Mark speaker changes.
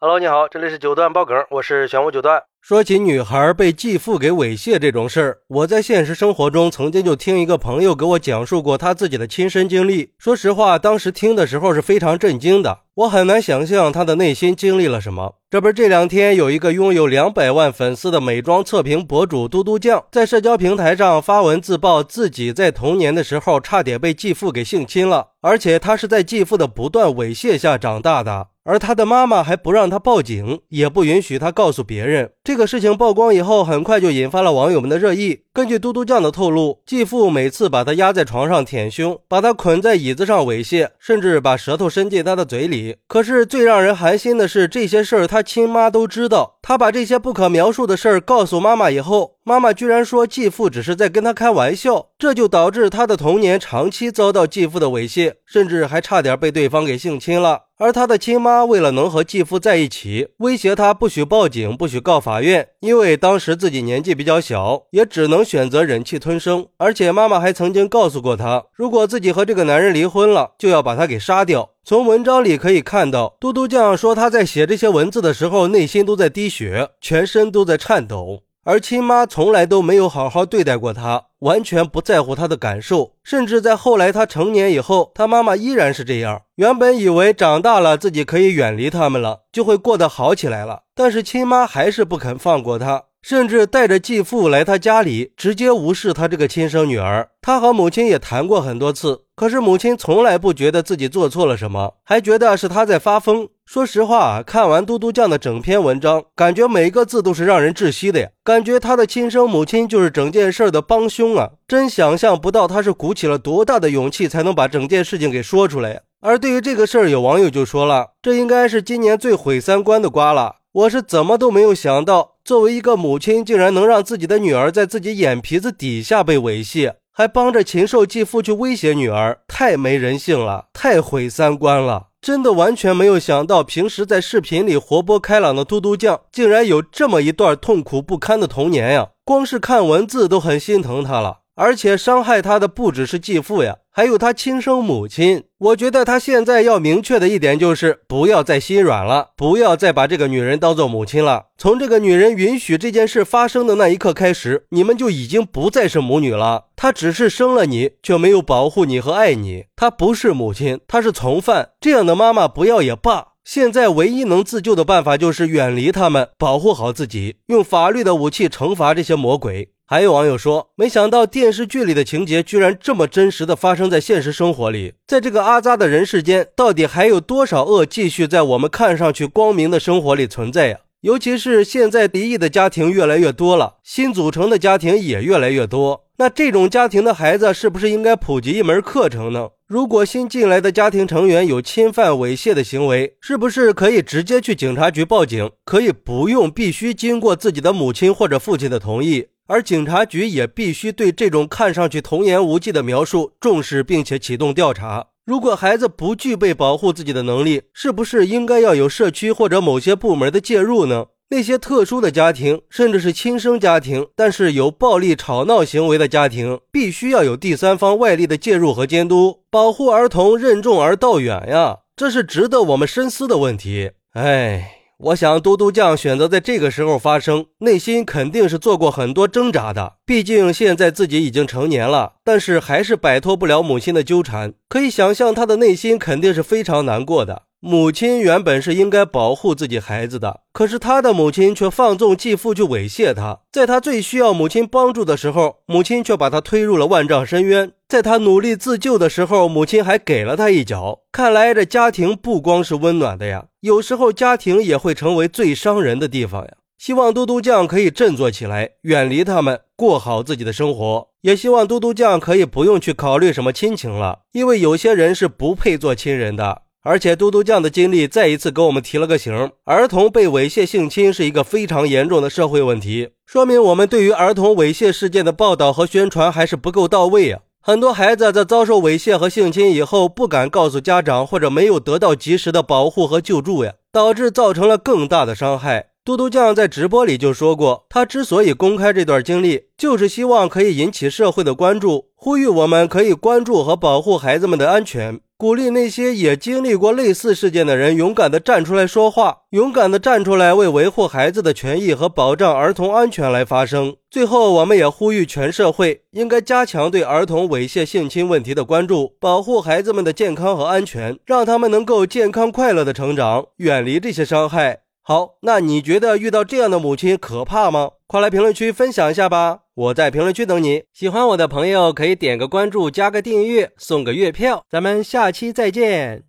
Speaker 1: Hello，你好，这里是九段爆梗，我是玄武九段。说起女孩被继父给猥亵这种事儿，我在现实生活中曾经就听一个朋友给我讲述过他自己的亲身经历。说实话，当时听的时候是非常震惊的，我很难想象他的内心经历了什么。这不是这两天有一个拥有两百万粉丝的美妆测评博主嘟嘟酱，在社交平台上发文自曝自己在童年的时候差点被继父给性侵了，而且他是在继父的不断猥亵下长大的。而他的妈妈还不让他报警，也不允许他告诉别人。这个事情曝光以后，很快就引发了网友们的热议。根据嘟嘟酱的透露，继父每次把他压在床上舔胸，把他捆在椅子上猥亵，甚至把舌头伸进他的嘴里。可是最让人寒心的是，这些事儿他亲妈都知道。他把这些不可描述的事儿告诉妈妈以后，妈妈居然说继父只是在跟他开玩笑，这就导致他的童年长期遭到继父的猥亵，甚至还差点被对方给性侵了。而他的亲妈为了能和继父在一起，威胁他不许报警，不许告法院，因为当时自己年纪比较小，也只能选择忍气吞声。而且妈妈还曾经告诉过他，如果自己和这个男人离婚了，就要把他给杀掉。从文章里可以看到，嘟嘟酱说他在写这些文字的时候，内心都在滴血，全身都在颤抖。而亲妈从来都没有好好对待过他，完全不在乎他的感受，甚至在后来他成年以后，他妈妈依然是这样。原本以为长大了自己可以远离他们了，就会过得好起来了，但是亲妈还是不肯放过他。甚至带着继父来他家里，直接无视他这个亲生女儿。他和母亲也谈过很多次，可是母亲从来不觉得自己做错了什么，还觉得是他在发疯。说实话，看完嘟嘟酱的整篇文章，感觉每个字都是让人窒息的呀！感觉他的亲生母亲就是整件事的帮凶啊！真想象不到他是鼓起了多大的勇气才能把整件事情给说出来。而对于这个事儿，有网友就说了：“这应该是今年最毁三观的瓜了。”我是怎么都没有想到，作为一个母亲，竟然能让自己的女儿在自己眼皮子底下被猥亵，还帮着禽兽继父去威胁女儿，太没人性了，太毁三观了！真的完全没有想到，平时在视频里活泼开朗的嘟嘟酱，竟然有这么一段痛苦不堪的童年呀！光是看文字都很心疼他了。而且伤害他的不只是继父呀，还有他亲生母亲。我觉得他现在要明确的一点就是，不要再心软了，不要再把这个女人当做母亲了。从这个女人允许这件事发生的那一刻开始，你们就已经不再是母女了。她只是生了你，却没有保护你和爱你。她不是母亲，她是从犯。这样的妈妈不要也罢。现在唯一能自救的办法就是远离他们，保护好自己，用法律的武器惩罚这些魔鬼。还有网友说，没想到电视剧里的情节居然这么真实的发生在现实生活里。在这个阿扎的人世间，到底还有多少恶继续在我们看上去光明的生活里存在呀？尤其是现在离异的家庭越来越多了，新组成的家庭也越来越多。那这种家庭的孩子是不是应该普及一门课程呢？如果新进来的家庭成员有侵犯、猥亵的行为，是不是可以直接去警察局报警？可以不用必须经过自己的母亲或者父亲的同意？而警察局也必须对这种看上去童言无忌的描述重视，并且启动调查。如果孩子不具备保护自己的能力，是不是应该要有社区或者某些部门的介入呢？那些特殊的家庭，甚至是亲生家庭，但是有暴力吵闹行为的家庭，必须要有第三方外力的介入和监督，保护儿童任重而道远呀！这是值得我们深思的问题。哎。我想，嘟嘟酱选择在这个时候发声，内心肯定是做过很多挣扎的。毕竟现在自己已经成年了，但是还是摆脱不了母亲的纠缠。可以想象，他的内心肯定是非常难过的。母亲原本是应该保护自己孩子的，可是他的母亲却放纵继父去猥亵他。在他最需要母亲帮助的时候，母亲却把他推入了万丈深渊。在他努力自救的时候，母亲还给了他一脚。看来这家庭不光是温暖的呀，有时候家庭也会成为最伤人的地方呀。希望嘟嘟酱可以振作起来，远离他们，过好自己的生活。也希望嘟嘟酱可以不用去考虑什么亲情了，因为有些人是不配做亲人的。而且嘟嘟酱的经历再一次给我们提了个醒：儿童被猥亵性侵是一个非常严重的社会问题，说明我们对于儿童猥亵事件的报道和宣传还是不够到位啊！很多孩子在遭受猥亵和性侵以后，不敢告诉家长，或者没有得到及时的保护和救助呀，导致造成了更大的伤害。嘟嘟酱在直播里就说过，他之所以公开这段经历，就是希望可以引起社会的关注，呼吁我们可以关注和保护孩子们的安全。鼓励那些也经历过类似事件的人勇敢地站出来说话，勇敢地站出来为维护孩子的权益和保障儿童安全来发声。最后，我们也呼吁全社会应该加强对儿童猥亵性侵问题的关注，保护孩子们的健康和安全，让他们能够健康快乐的成长，远离这些伤害。好，那你觉得遇到这样的母亲可怕吗？快来评论区分享一下吧！我在评论区等你。喜欢我的朋友可以点个关注，加个订阅，送个月票。咱们下期再见。